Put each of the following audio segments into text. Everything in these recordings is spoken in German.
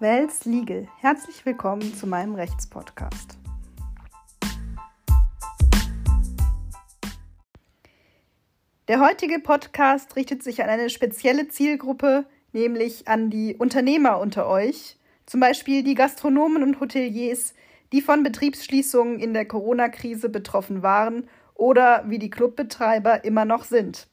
Wels Legal. Herzlich willkommen zu meinem Rechtspodcast. Der heutige Podcast richtet sich an eine spezielle Zielgruppe, nämlich an die Unternehmer unter euch, zum Beispiel die Gastronomen und Hoteliers, die von Betriebsschließungen in der Corona-Krise betroffen waren oder wie die Clubbetreiber immer noch sind.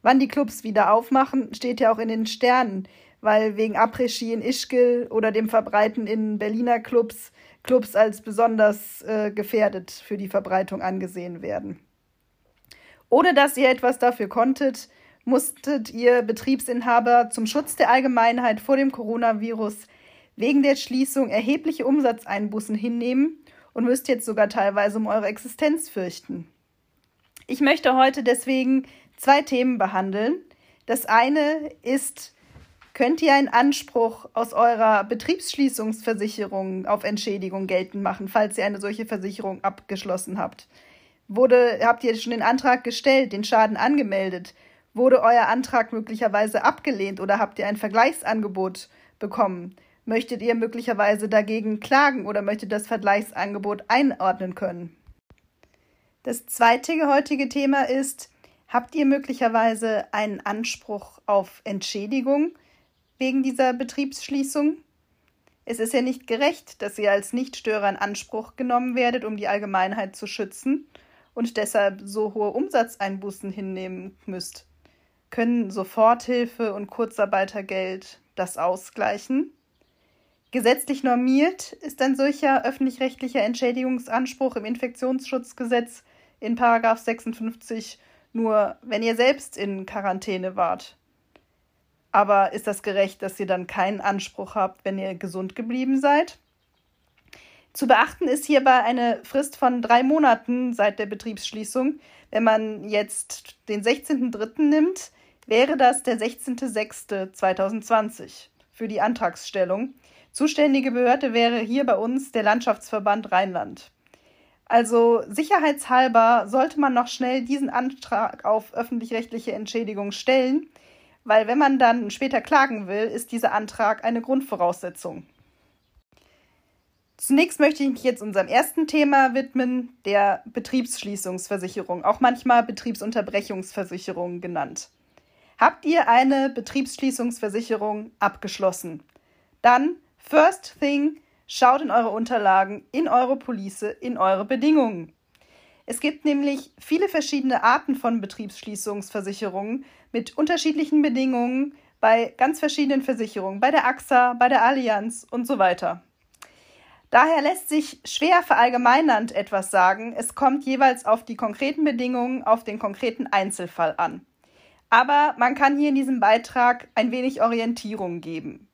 Wann die Clubs wieder aufmachen, steht ja auch in den Sternen weil wegen Après-Ski in Ischgl oder dem Verbreiten in Berliner Clubs Clubs als besonders äh, gefährdet für die Verbreitung angesehen werden. Ohne dass ihr etwas dafür konntet, musstet ihr Betriebsinhaber zum Schutz der Allgemeinheit vor dem Coronavirus wegen der Schließung erhebliche Umsatzeinbußen hinnehmen und müsst jetzt sogar teilweise um eure Existenz fürchten. Ich möchte heute deswegen zwei Themen behandeln. Das eine ist könnt ihr einen Anspruch aus eurer Betriebsschließungsversicherung auf Entschädigung geltend machen, falls ihr eine solche Versicherung abgeschlossen habt. Wurde, habt ihr schon den Antrag gestellt, den Schaden angemeldet? Wurde euer Antrag möglicherweise abgelehnt oder habt ihr ein Vergleichsangebot bekommen? Möchtet ihr möglicherweise dagegen klagen oder möchtet das Vergleichsangebot einordnen können? Das zweite heutige Thema ist, habt ihr möglicherweise einen Anspruch auf Entschädigung? Wegen dieser Betriebsschließung? Es ist ja nicht gerecht, dass ihr als Nichtstörer in Anspruch genommen werdet, um die Allgemeinheit zu schützen und deshalb so hohe Umsatzeinbußen hinnehmen müsst. Können Soforthilfe und Kurzarbeitergeld das ausgleichen? Gesetzlich normiert ist ein solcher öffentlich-rechtlicher Entschädigungsanspruch im Infektionsschutzgesetz in 56 nur, wenn ihr selbst in Quarantäne wart. Aber ist das gerecht, dass ihr dann keinen Anspruch habt, wenn ihr gesund geblieben seid? Zu beachten ist hierbei eine Frist von drei Monaten seit der Betriebsschließung. Wenn man jetzt den 16.03. nimmt, wäre das der 16.06.2020 für die Antragsstellung. Zuständige Behörde wäre hier bei uns der Landschaftsverband Rheinland. Also sicherheitshalber sollte man noch schnell diesen Antrag auf öffentlich-rechtliche Entschädigung stellen, weil wenn man dann später klagen will, ist dieser Antrag eine Grundvoraussetzung. Zunächst möchte ich mich jetzt unserem ersten Thema widmen, der Betriebsschließungsversicherung, auch manchmal Betriebsunterbrechungsversicherung genannt. Habt ihr eine Betriebsschließungsversicherung abgeschlossen? Dann, first thing, schaut in eure Unterlagen, in eure Police, in eure Bedingungen. Es gibt nämlich viele verschiedene Arten von Betriebsschließungsversicherungen mit unterschiedlichen Bedingungen bei ganz verschiedenen Versicherungen, bei der AXA, bei der Allianz und so weiter. Daher lässt sich schwer verallgemeinernd etwas sagen. Es kommt jeweils auf die konkreten Bedingungen, auf den konkreten Einzelfall an. Aber man kann hier in diesem Beitrag ein wenig Orientierung geben.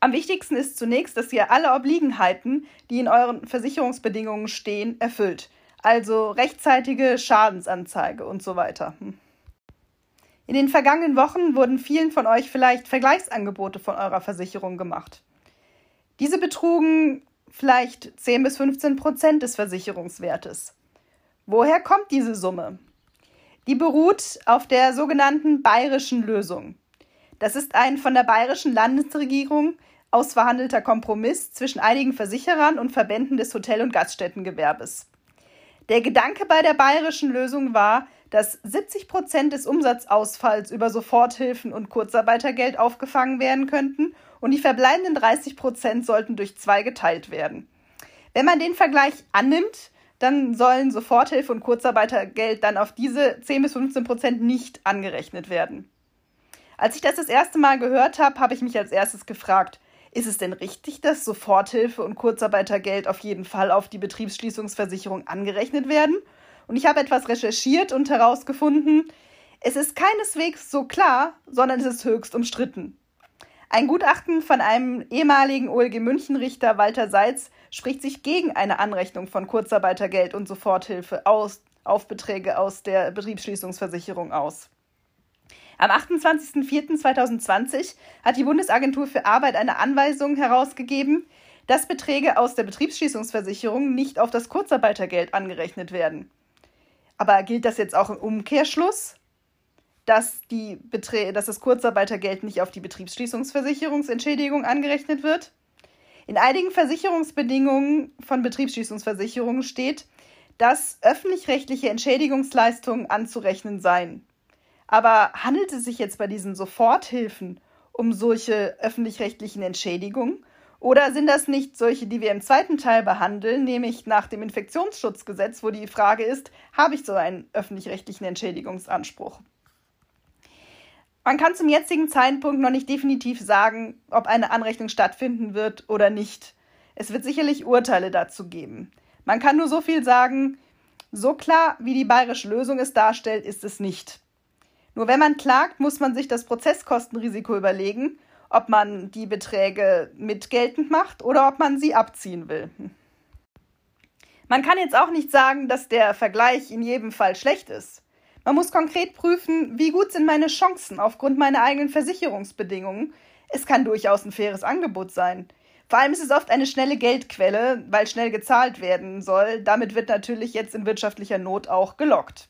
Am wichtigsten ist zunächst, dass ihr alle Obliegenheiten, die in euren Versicherungsbedingungen stehen, erfüllt also rechtzeitige Schadensanzeige und so weiter. Hm. In den vergangenen Wochen wurden vielen von euch vielleicht Vergleichsangebote von eurer Versicherung gemacht. Diese betrugen vielleicht 10 bis 15 Prozent des Versicherungswertes. Woher kommt diese Summe? Die beruht auf der sogenannten bayerischen Lösung. Das ist ein von der bayerischen Landesregierung ausverhandelter Kompromiss zwischen einigen Versicherern und Verbänden des Hotel- und Gaststättengewerbes. Der Gedanke bei der bayerischen Lösung war, dass 70 Prozent des Umsatzausfalls über Soforthilfen und Kurzarbeitergeld aufgefangen werden könnten und die verbleibenden 30 Prozent sollten durch zwei geteilt werden. Wenn man den Vergleich annimmt, dann sollen Soforthilfe und Kurzarbeitergeld dann auf diese 10 bis 15 Prozent nicht angerechnet werden. Als ich das das erste Mal gehört habe, habe ich mich als erstes gefragt, ist es denn richtig, dass Soforthilfe und Kurzarbeitergeld auf jeden Fall auf die Betriebsschließungsversicherung angerechnet werden? Und ich habe etwas recherchiert und herausgefunden, es ist keineswegs so klar, sondern es ist höchst umstritten. Ein Gutachten von einem ehemaligen OLG München-Richter Walter Seitz spricht sich gegen eine Anrechnung von Kurzarbeitergeld und Soforthilfe aus, auf Beträge aus der Betriebsschließungsversicherung aus. Am 28.04.2020 hat die Bundesagentur für Arbeit eine Anweisung herausgegeben, dass Beträge aus der Betriebsschließungsversicherung nicht auf das Kurzarbeitergeld angerechnet werden. Aber gilt das jetzt auch im Umkehrschluss? dass, die Beträ dass das Kurzarbeitergeld nicht auf die Betriebsschließungsversicherungsentschädigung angerechnet wird. In einigen Versicherungsbedingungen von Betriebsschließungsversicherungen steht, dass öffentlich-rechtliche Entschädigungsleistungen anzurechnen seien. Aber handelt es sich jetzt bei diesen Soforthilfen um solche öffentlich-rechtlichen Entschädigungen? Oder sind das nicht solche, die wir im zweiten Teil behandeln, nämlich nach dem Infektionsschutzgesetz, wo die Frage ist, habe ich so einen öffentlich-rechtlichen Entschädigungsanspruch? Man kann zum jetzigen Zeitpunkt noch nicht definitiv sagen, ob eine Anrechnung stattfinden wird oder nicht. Es wird sicherlich Urteile dazu geben. Man kann nur so viel sagen, so klar, wie die bayerische Lösung es darstellt, ist es nicht. Nur wenn man klagt, muss man sich das Prozesskostenrisiko überlegen, ob man die Beträge mitgeltend macht oder ob man sie abziehen will. Man kann jetzt auch nicht sagen, dass der Vergleich in jedem Fall schlecht ist. Man muss konkret prüfen, wie gut sind meine Chancen aufgrund meiner eigenen Versicherungsbedingungen. Es kann durchaus ein faires Angebot sein. Vor allem ist es oft eine schnelle Geldquelle, weil schnell gezahlt werden soll. Damit wird natürlich jetzt in wirtschaftlicher Not auch gelockt.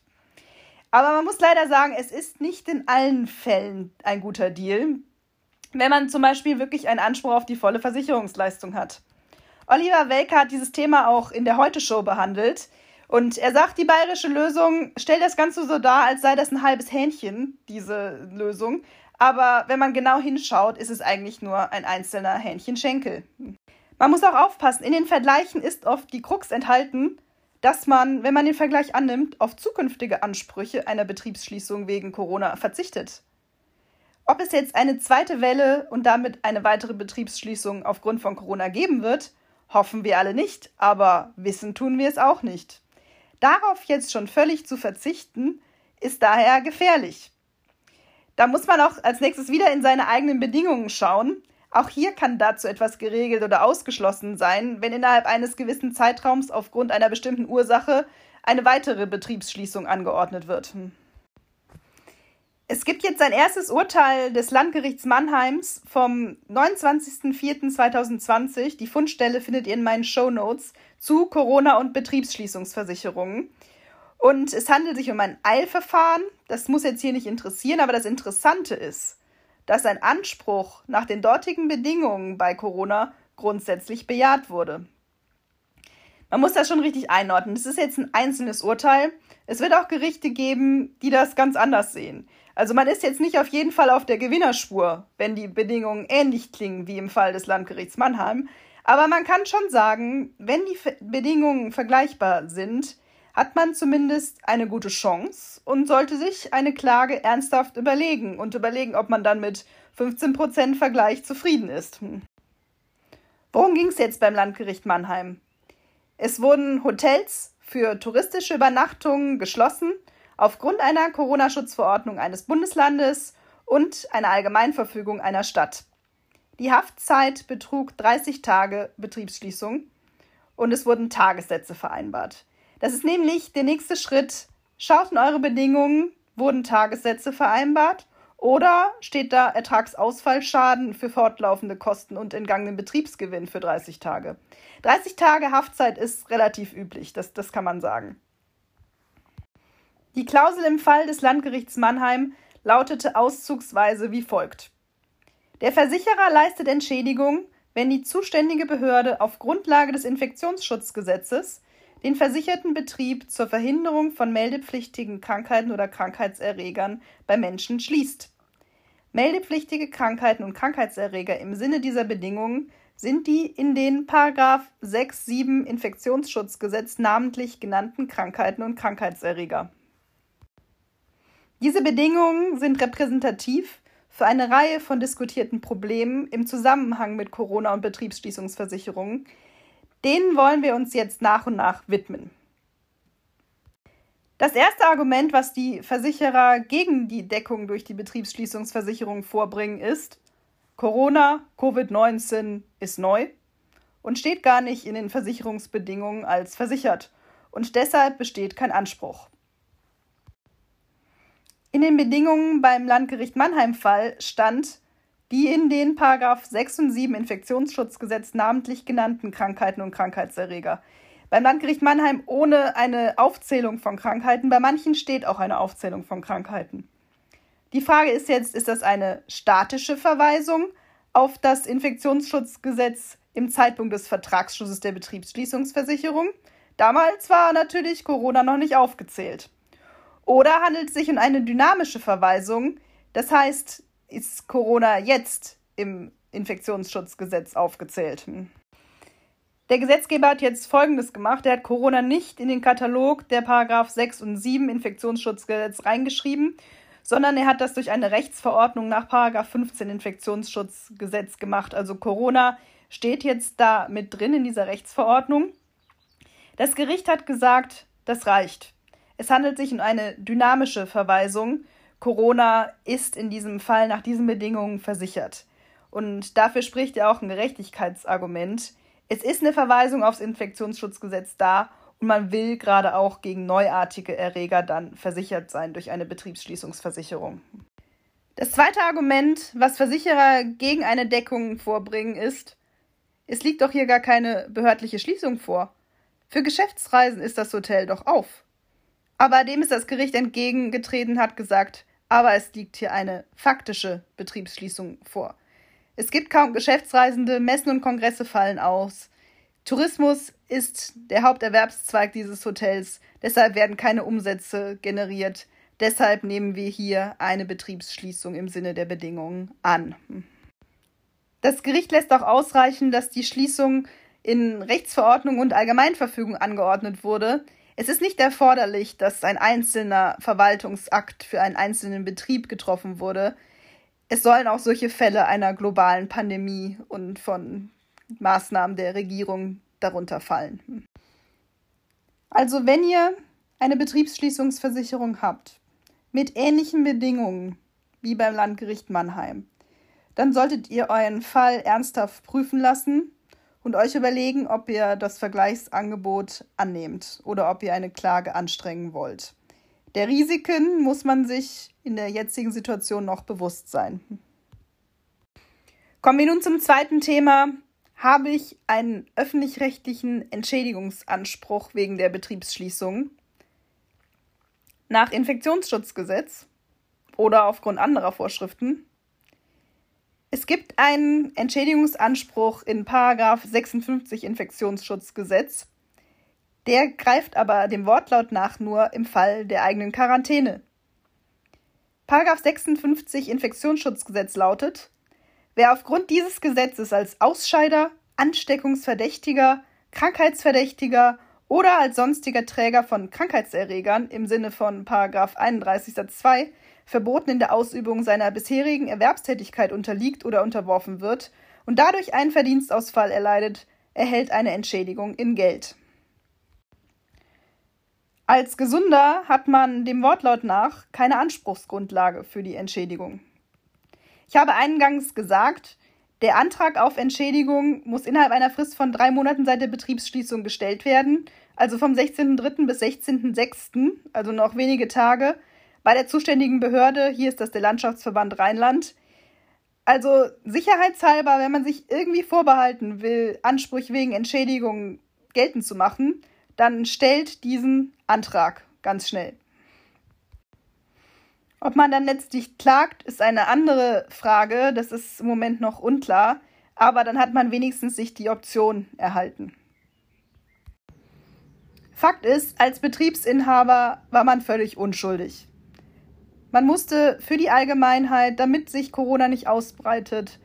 Aber man muss leider sagen, es ist nicht in allen Fällen ein guter Deal, wenn man zum Beispiel wirklich einen Anspruch auf die volle Versicherungsleistung hat. Oliver Welker hat dieses Thema auch in der Heute-Show behandelt. Und er sagt, die bayerische Lösung stellt das Ganze so dar, als sei das ein halbes Hähnchen, diese Lösung. Aber wenn man genau hinschaut, ist es eigentlich nur ein einzelner Hähnchenschenkel. Man muss auch aufpassen, in den Vergleichen ist oft die Krux enthalten, dass man, wenn man den Vergleich annimmt, auf zukünftige Ansprüche einer Betriebsschließung wegen Corona verzichtet. Ob es jetzt eine zweite Welle und damit eine weitere Betriebsschließung aufgrund von Corona geben wird, hoffen wir alle nicht, aber wissen tun wir es auch nicht. Darauf jetzt schon völlig zu verzichten, ist daher gefährlich. Da muss man auch als nächstes wieder in seine eigenen Bedingungen schauen, auch hier kann dazu etwas geregelt oder ausgeschlossen sein, wenn innerhalb eines gewissen Zeitraums aufgrund einer bestimmten Ursache eine weitere Betriebsschließung angeordnet wird. Es gibt jetzt ein erstes Urteil des Landgerichts Mannheims vom 29.04.2020. Die Fundstelle findet ihr in meinen Show Notes zu Corona- und Betriebsschließungsversicherungen. Und es handelt sich um ein Eilverfahren. Das muss jetzt hier nicht interessieren, aber das Interessante ist, dass ein Anspruch nach den dortigen Bedingungen bei Corona grundsätzlich bejaht wurde. Man muss das schon richtig einordnen. Das ist jetzt ein einzelnes Urteil. Es wird auch Gerichte geben, die das ganz anders sehen. Also man ist jetzt nicht auf jeden Fall auf der Gewinnerspur, wenn die Bedingungen ähnlich klingen wie im Fall des Landgerichts Mannheim. Aber man kann schon sagen, wenn die Bedingungen vergleichbar sind, hat man zumindest eine gute Chance und sollte sich eine Klage ernsthaft überlegen und überlegen, ob man dann mit 15% Vergleich zufrieden ist. Hm. Worum ging es jetzt beim Landgericht Mannheim? Es wurden Hotels für touristische Übernachtungen geschlossen aufgrund einer Corona-Schutzverordnung eines Bundeslandes und einer Allgemeinverfügung einer Stadt. Die Haftzeit betrug 30 Tage Betriebsschließung und es wurden Tagessätze vereinbart. Das ist nämlich der nächste Schritt. Schaut in eure Bedingungen, wurden Tagessätze vereinbart oder steht da Ertragsausfallschaden für fortlaufende Kosten und entgangenen Betriebsgewinn für 30 Tage? 30 Tage Haftzeit ist relativ üblich, das, das kann man sagen. Die Klausel im Fall des Landgerichts Mannheim lautete auszugsweise wie folgt. Der Versicherer leistet Entschädigung, wenn die zuständige Behörde auf Grundlage des Infektionsschutzgesetzes den versicherten Betrieb zur Verhinderung von meldepflichtigen Krankheiten oder Krankheitserregern bei Menschen schließt. Meldepflichtige Krankheiten und Krankheitserreger im Sinne dieser Bedingungen sind die in den 6, 7 Infektionsschutzgesetz namentlich genannten Krankheiten und Krankheitserreger. Diese Bedingungen sind repräsentativ für eine Reihe von diskutierten Problemen im Zusammenhang mit Corona- und Betriebsschließungsversicherungen, Denen wollen wir uns jetzt nach und nach widmen. Das erste Argument, was die Versicherer gegen die Deckung durch die Betriebsschließungsversicherung vorbringen, ist, Corona, Covid-19 ist neu und steht gar nicht in den Versicherungsbedingungen als versichert und deshalb besteht kein Anspruch. In den Bedingungen beim Landgericht Mannheim-Fall stand, die in den Paragraph 6 und 7 Infektionsschutzgesetz namentlich genannten Krankheiten und Krankheitserreger. Beim Landgericht Mannheim ohne eine Aufzählung von Krankheiten, bei manchen steht auch eine Aufzählung von Krankheiten. Die Frage ist jetzt, ist das eine statische Verweisung auf das Infektionsschutzgesetz im Zeitpunkt des Vertragsschlusses der Betriebsschließungsversicherung? Damals war natürlich Corona noch nicht aufgezählt. Oder handelt es sich um eine dynamische Verweisung? Das heißt, ist Corona jetzt im Infektionsschutzgesetz aufgezählt? Hm. Der Gesetzgeber hat jetzt Folgendes gemacht. Er hat Corona nicht in den Katalog der Paragraph 6 und 7 Infektionsschutzgesetz reingeschrieben, sondern er hat das durch eine Rechtsverordnung nach Paragraph 15 Infektionsschutzgesetz gemacht. Also Corona steht jetzt da mit drin in dieser Rechtsverordnung. Das Gericht hat gesagt, das reicht. Es handelt sich um eine dynamische Verweisung. Corona ist in diesem Fall nach diesen Bedingungen versichert. Und dafür spricht ja auch ein Gerechtigkeitsargument. Es ist eine Verweisung aufs Infektionsschutzgesetz da und man will gerade auch gegen neuartige Erreger dann versichert sein durch eine Betriebsschließungsversicherung. Das zweite Argument, was Versicherer gegen eine Deckung vorbringen, ist, es liegt doch hier gar keine behördliche Schließung vor. Für Geschäftsreisen ist das Hotel doch auf. Aber dem ist das Gericht entgegengetreten, hat gesagt, aber es liegt hier eine faktische Betriebsschließung vor. Es gibt kaum Geschäftsreisende, Messen und Kongresse fallen aus. Tourismus ist der Haupterwerbszweig dieses Hotels, deshalb werden keine Umsätze generiert. Deshalb nehmen wir hier eine Betriebsschließung im Sinne der Bedingungen an. Das Gericht lässt auch ausreichen, dass die Schließung in Rechtsverordnung und Allgemeinverfügung angeordnet wurde. Es ist nicht erforderlich, dass ein einzelner Verwaltungsakt für einen einzelnen Betrieb getroffen wurde. Es sollen auch solche Fälle einer globalen Pandemie und von Maßnahmen der Regierung darunter fallen. Also wenn ihr eine Betriebsschließungsversicherung habt mit ähnlichen Bedingungen wie beim Landgericht Mannheim, dann solltet ihr euren Fall ernsthaft prüfen lassen und euch überlegen, ob ihr das Vergleichsangebot annehmt oder ob ihr eine Klage anstrengen wollt. Der Risiken muss man sich in der jetzigen Situation noch bewusst sein. Kommen wir nun zum zweiten Thema. Habe ich einen öffentlich-rechtlichen Entschädigungsanspruch wegen der Betriebsschließung? Nach Infektionsschutzgesetz oder aufgrund anderer Vorschriften es gibt einen Entschädigungsanspruch in Paragraph 56 Infektionsschutzgesetz. Der greift aber dem Wortlaut nach nur im Fall der eigenen Quarantäne. Paragraph 56 Infektionsschutzgesetz lautet: Wer aufgrund dieses Gesetzes als Ausscheider, Ansteckungsverdächtiger, Krankheitsverdächtiger oder als sonstiger Träger von Krankheitserregern im Sinne von Paragraph 31 Satz 2 verboten in der Ausübung seiner bisherigen Erwerbstätigkeit unterliegt oder unterworfen wird und dadurch einen Verdienstausfall erleidet, erhält eine Entschädigung in Geld. Als Gesunder hat man dem Wortlaut nach keine Anspruchsgrundlage für die Entschädigung. Ich habe eingangs gesagt, der Antrag auf Entschädigung muss innerhalb einer Frist von drei Monaten seit der Betriebsschließung gestellt werden, also vom 16.03. bis 16.06., also noch wenige Tage, bei der zuständigen Behörde, hier ist das der Landschaftsverband Rheinland. Also sicherheitshalber, wenn man sich irgendwie vorbehalten will, Ansprüche wegen Entschädigung geltend zu machen, dann stellt diesen Antrag ganz schnell. Ob man dann letztlich klagt, ist eine andere Frage. Das ist im Moment noch unklar. Aber dann hat man wenigstens sich die Option erhalten. Fakt ist, als Betriebsinhaber war man völlig unschuldig. Man musste für die Allgemeinheit, damit sich Corona nicht ausbreitet,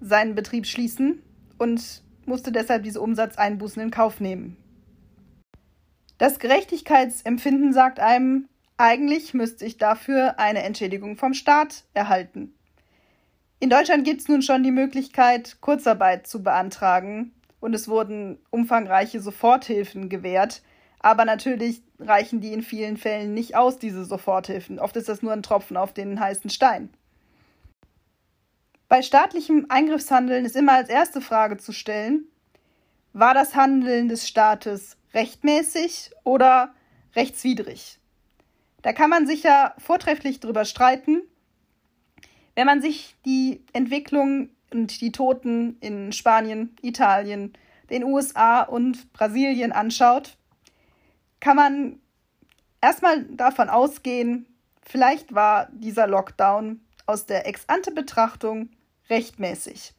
seinen Betrieb schließen und musste deshalb diese Umsatzeinbußen in Kauf nehmen. Das Gerechtigkeitsempfinden sagt einem, eigentlich müsste ich dafür eine Entschädigung vom Staat erhalten. In Deutschland gibt es nun schon die Möglichkeit, Kurzarbeit zu beantragen und es wurden umfangreiche Soforthilfen gewährt, aber natürlich reichen die in vielen Fällen nicht aus, diese Soforthilfen. Oft ist das nur ein Tropfen auf den heißen Stein. Bei staatlichem Eingriffshandeln ist immer als erste Frage zu stellen, war das Handeln des Staates rechtmäßig oder rechtswidrig? Da kann man sicher vortrefflich drüber streiten. Wenn man sich die Entwicklung und die Toten in Spanien, Italien, den USA und Brasilien anschaut, kann man erstmal davon ausgehen, vielleicht war dieser Lockdown aus der Ex-ante-Betrachtung rechtmäßig.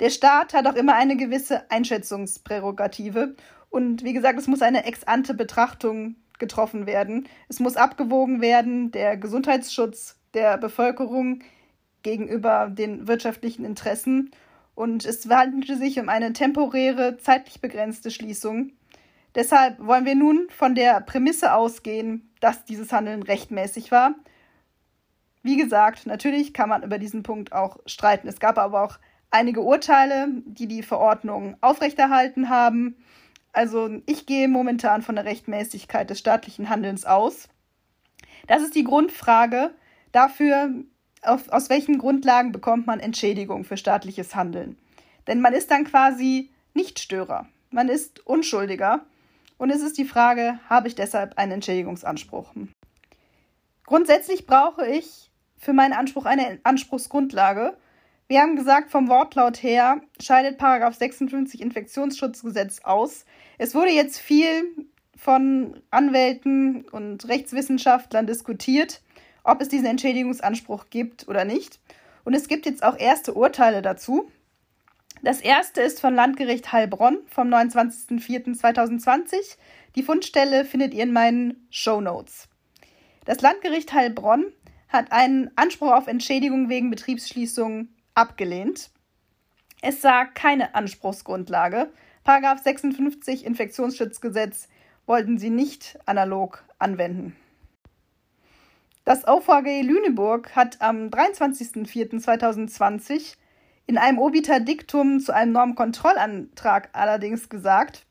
Der Staat hat auch immer eine gewisse Einschätzungsprärogative und wie gesagt, es muss eine Ex-ante-Betrachtung getroffen werden. Es muss abgewogen werden, der Gesundheitsschutz der Bevölkerung gegenüber den wirtschaftlichen Interessen. Und es handelte sich um eine temporäre, zeitlich begrenzte Schließung. Deshalb wollen wir nun von der Prämisse ausgehen, dass dieses Handeln rechtmäßig war. Wie gesagt, natürlich kann man über diesen Punkt auch streiten. Es gab aber auch einige Urteile, die die Verordnung aufrechterhalten haben. Also ich gehe momentan von der Rechtmäßigkeit des staatlichen Handelns aus. Das ist die Grundfrage dafür, auf, aus welchen Grundlagen bekommt man Entschädigung für staatliches Handeln. Denn man ist dann quasi Nichtstörer. Man ist Unschuldiger. Und es ist die Frage, habe ich deshalb einen Entschädigungsanspruch? Grundsätzlich brauche ich für meinen Anspruch eine Anspruchsgrundlage. Wir haben gesagt, vom Wortlaut her scheidet Paragraph 56 Infektionsschutzgesetz aus. Es wurde jetzt viel von Anwälten und Rechtswissenschaftlern diskutiert, ob es diesen Entschädigungsanspruch gibt oder nicht. Und es gibt jetzt auch erste Urteile dazu. Das erste ist von Landgericht Heilbronn vom 29.04.2020. Die Fundstelle findet ihr in meinen Show Notes. Das Landgericht Heilbronn hat einen Anspruch auf Entschädigung wegen Betriebsschließung abgelehnt. Es sah keine Anspruchsgrundlage. Paragraph 56 Infektionsschutzgesetz wollten sie nicht analog anwenden. Das OVG Lüneburg hat am 23.04.2020 in einem Obiter Diktum zu einem Normkontrollantrag allerdings gesagt,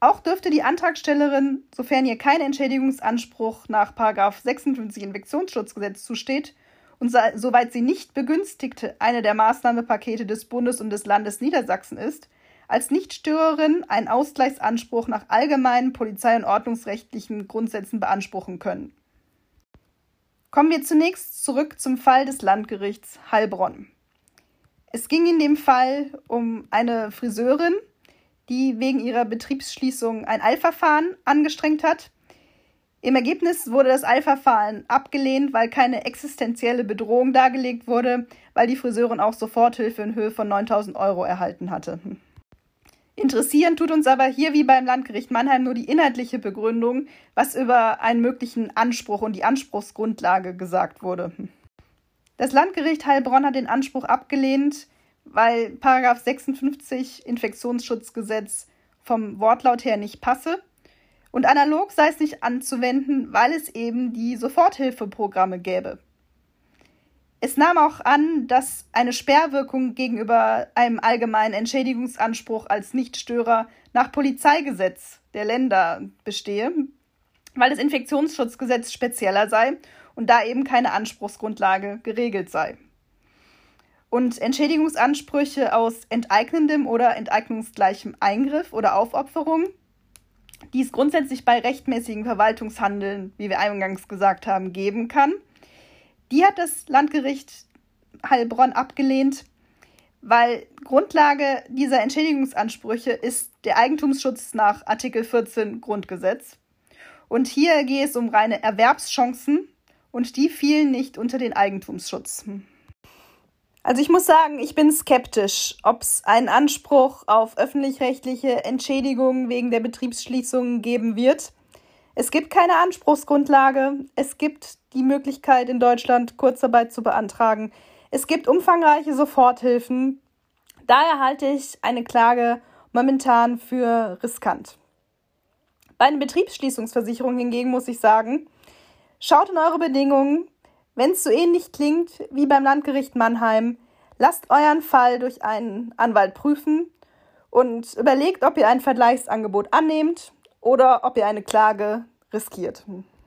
auch dürfte die Antragstellerin, sofern ihr kein Entschädigungsanspruch nach 56 Infektionsschutzgesetz zusteht, und soweit sie nicht Begünstigte eine der Maßnahmepakete des Bundes und des Landes Niedersachsen ist, als Nichtstörerin einen Ausgleichsanspruch nach allgemeinen polizei- und ordnungsrechtlichen Grundsätzen beanspruchen können. Kommen wir zunächst zurück zum Fall des Landgerichts Heilbronn. Es ging in dem Fall um eine Friseurin, die wegen ihrer Betriebsschließung ein Eilverfahren angestrengt hat im Ergebnis wurde das Eilverfahren abgelehnt, weil keine existenzielle Bedrohung dargelegt wurde, weil die Friseurin auch Soforthilfe in Höhe von 9000 Euro erhalten hatte. Interessieren tut uns aber hier wie beim Landgericht Mannheim nur die inhaltliche Begründung, was über einen möglichen Anspruch und die Anspruchsgrundlage gesagt wurde. Das Landgericht Heilbronn hat den Anspruch abgelehnt, weil 56 Infektionsschutzgesetz vom Wortlaut her nicht passe und analog sei es nicht anzuwenden, weil es eben die Soforthilfeprogramme gäbe. Es nahm auch an, dass eine Sperrwirkung gegenüber einem allgemeinen Entschädigungsanspruch als Nichtstörer nach Polizeigesetz der Länder bestehe, weil das Infektionsschutzgesetz spezieller sei und da eben keine Anspruchsgrundlage geregelt sei. Und Entschädigungsansprüche aus enteignendem oder enteignungsgleichem Eingriff oder Aufopferung die es grundsätzlich bei rechtmäßigen Verwaltungshandeln, wie wir eingangs gesagt haben, geben kann. Die hat das Landgericht Heilbronn abgelehnt, weil Grundlage dieser Entschädigungsansprüche ist der Eigentumsschutz nach Artikel 14 Grundgesetz. Und hier geht es um reine Erwerbschancen und die fielen nicht unter den Eigentumsschutz. Also ich muss sagen, ich bin skeptisch, ob es einen Anspruch auf öffentlich-rechtliche Entschädigung wegen der Betriebsschließungen geben wird. Es gibt keine Anspruchsgrundlage. Es gibt die Möglichkeit, in Deutschland Kurzarbeit zu beantragen. Es gibt umfangreiche Soforthilfen. Daher halte ich eine Klage momentan für riskant. Bei einer Betriebsschließungsversicherung hingegen muss ich sagen, schaut in eure Bedingungen, wenn es so ähnlich klingt wie beim Landgericht Mannheim, lasst euren Fall durch einen Anwalt prüfen und überlegt, ob ihr ein Vergleichsangebot annehmt oder ob ihr eine Klage riskiert.